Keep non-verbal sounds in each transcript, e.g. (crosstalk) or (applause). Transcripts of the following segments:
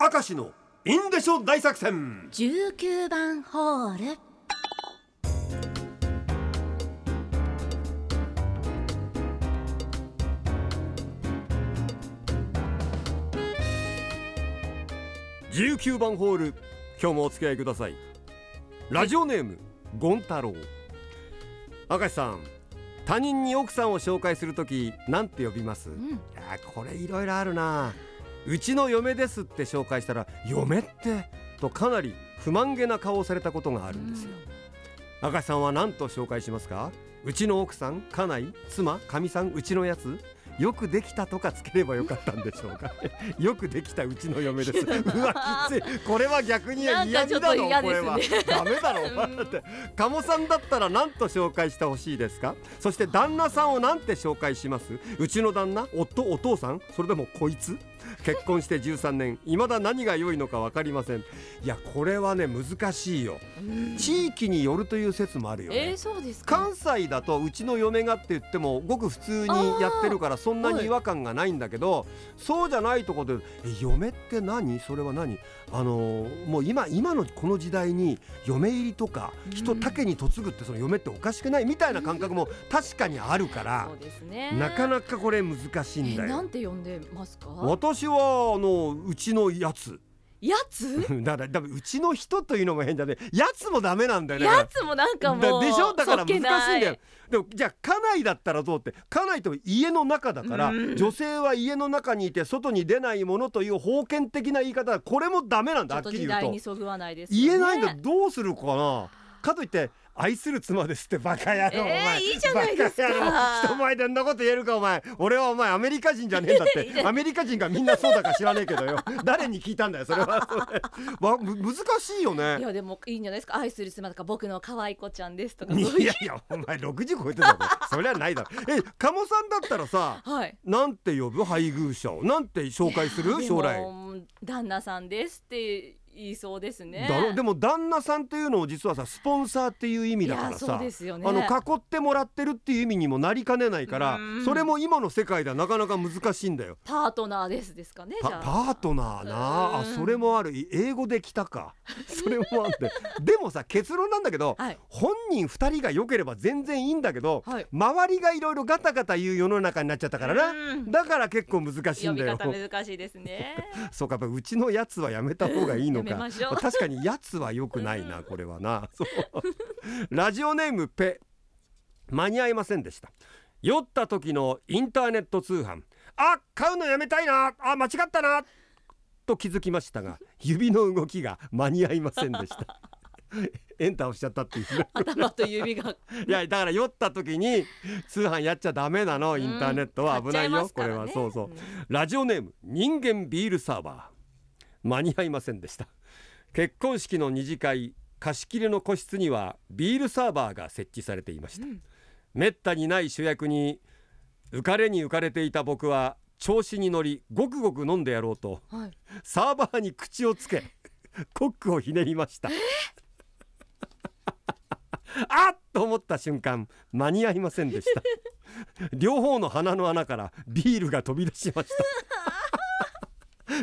明石のインデショ大作戦。19番ホール。19番ホール今日もお付き合いください。ラジオネーム、ゴン太郎。明石さん他人に奥さんを紹介するときなんて呼びます、うん。いやこれいろいろあるなうちの嫁ですって紹介したら嫁って？とかなり不満げな顔をされたことがあるんですよ、赤石さんは何と紹介しますかうちの奥さん家内妻かみさんうちのやつよくできたとかつければよかったんでしょうか (laughs) よくできたうちの嫁です (laughs) うわきつい。これは逆に嫌味だろ嫌これは。ダメだろうんだって。鴨さんだったら何と紹介してほしいですかそして旦那さんを何て紹介しますうちの旦那夫？お父さんそれでもこいつ？結婚して13年未だ何が良いのか分かりません。いやこれはね難しいよ。うん地域によるという説もあるよね。えー、関西だとうちの嫁がって言ってもごく普通にやってるからそんなに違和感がないんだけど、そうじゃないところで「え嫁って何？それは何?」あのーもう今今のこの時代に嫁入りとか人うん。丈に嫁ぐってその嫁っておかしくない？みたいな感覚も確かにあるからね。なかなかこれ難しいんだよ。えなん。て呼んでますか？私はあのうちのやつ。やつ？(laughs) だからだからうちの人というのも変だねやつもダメなんだよね。やつもなんかもうだでしょ？だから難しいんだよ。でもじゃあ家内だったらどうって家内と家の中だからうん。女性は家の中にいて外に出ないものという封建的な言い方だ。これもダメなんだはっきり言うと。言えないんだ。どうするかな？かといって愛する妻ですってバカ野郎、おえ前。ー、いいじゃないですか。人前でんなこと言えるかお前。俺はお前アメリカ人じゃねえんだって。(laughs) アメリカ人がみんなそうだか知らねえけどよ。(laughs) 誰に聞いたんだよそれは。そ (laughs) れわむ難しいよいねやでもいいんじゃないですか。愛する妻とか僕の可愛い子ちゃんですとかいやいやお前60超えてたぞ。そりゃないだろ。え鴨さんだったらさはい。なんて呼ぶ？配偶者を。なんて紹介する？で将来。も旦那さんですって言いそうですね。だろでも旦那さんっていうのを実はさスポンサーっていう意味だからさですよね。あの囲ってもらってるっていう意味にもなりかねないからうんそれも今の世界ではなかなか難しいんだよ。パートナーですですかねパートナーな。あうん。それもある。い英語で来たか。(laughs) それもあって。でもさ結論なんだけどはい。本人2人が良ければ全然いいんだけどはい。周りがいろいろガタガタ言う世の中になっちゃったからな。うん。だから結構難しいんだよ。方難しいですね。(laughs) そうかやっぱうちのやつはやめた方がいいのやめか (laughs) 確かにやつは良くないなこれはな。ラジオネームペ。間に合いませんでした。酔った時のインターネット通販。あ買うのやめたいな。あ間違ったな。と気づきましたが (laughs) 指の動きが間に合いませんでした。(laughs) エンター押しちゃったっていう。頭と指が。いやだから酔った時に通販やっちゃダメなの。インターネットは危ないよ。これはそうそう。んラジオネーム人間ビールサーバー間に合いませんでした。結婚式の二次会貸し切りの個室にはビールサーバーが設置されていました、うん。めったにない主役に浮かれに浮かれていた僕は調子に乗りごくごく飲んでやろうとはい。サーバーに口をつけ (laughs) コックをひねりました。(laughs) あっと思った瞬間間に合いませんでした。(laughs) 両方の鼻の穴からビールが飛び出しました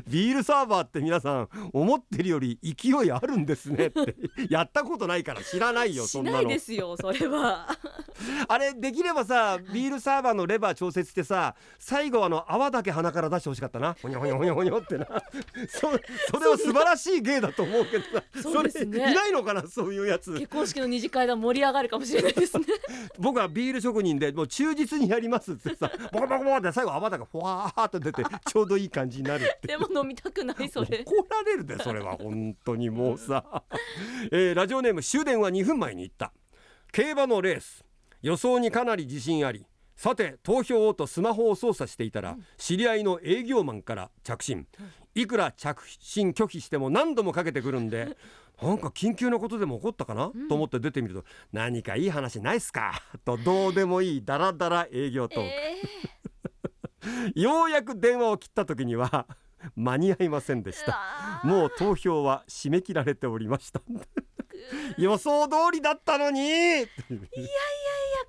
ビールサーバーって皆さん思ってるより勢いあるんですねって。(laughs) やったことないから知らないよそしないんなのですよそれは。(laughs) あれできればさビールサーバーのレバー調節してさ最後あの泡だけ鼻から出してほしかったな。ほにょほにょほにょほにょってな。そそれは素晴らしい芸だと思うけどさ。そね。れいないのかなそういうやつ。結婚式の二次会で盛り上がるかもしれないですね。(laughs) 僕はビール職人でもう忠実にやりますってさボコボコボコって最後泡だけふわーっと出てちょうどいい感じになるって。でも飲みたくないそれ。怒られるでそれは本当にもうさ、(laughs) えーラジオネーム終電は2分前に行った。競馬のレース。予想にかなり自信あり。さて投票をとスマホを操作していたら、知り合いの営業マンから着信、いくら着信拒否しても何度もかけてくるんで (laughs) なんか緊急なことでも起こったかな、うん。と思って出てみると何かいい話ないっすか？とどうでもいいダラダラ営業トーク、え (laughs) ようやく電話を切った時には間に合いませんでした。ー、もう投票は締め切られておりました。(laughs) 予想通りだったのに。いやいや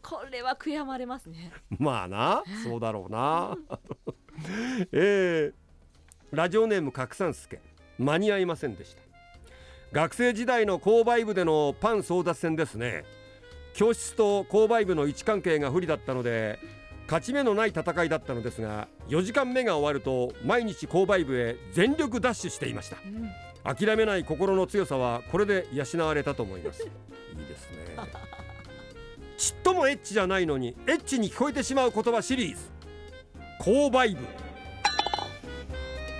これは悔やまれますね。まあなそうだろうな。(laughs) えーラジオネーム拡散助。間に合いませんでした。学生時代の購買部でのパン争奪戦ですね。教室と購買部の位置関係が不利だったので勝ち目のない戦いだったのですが4時間目が終わると毎日購買部へ全力ダッシュしていました。うん。諦めない心の強さはこれで養われたと思います。(laughs) いいですね。ちっともエッチじゃないのにエッチに聞こえてしまう言葉シリーズ。購買部。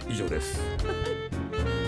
以上です (laughs)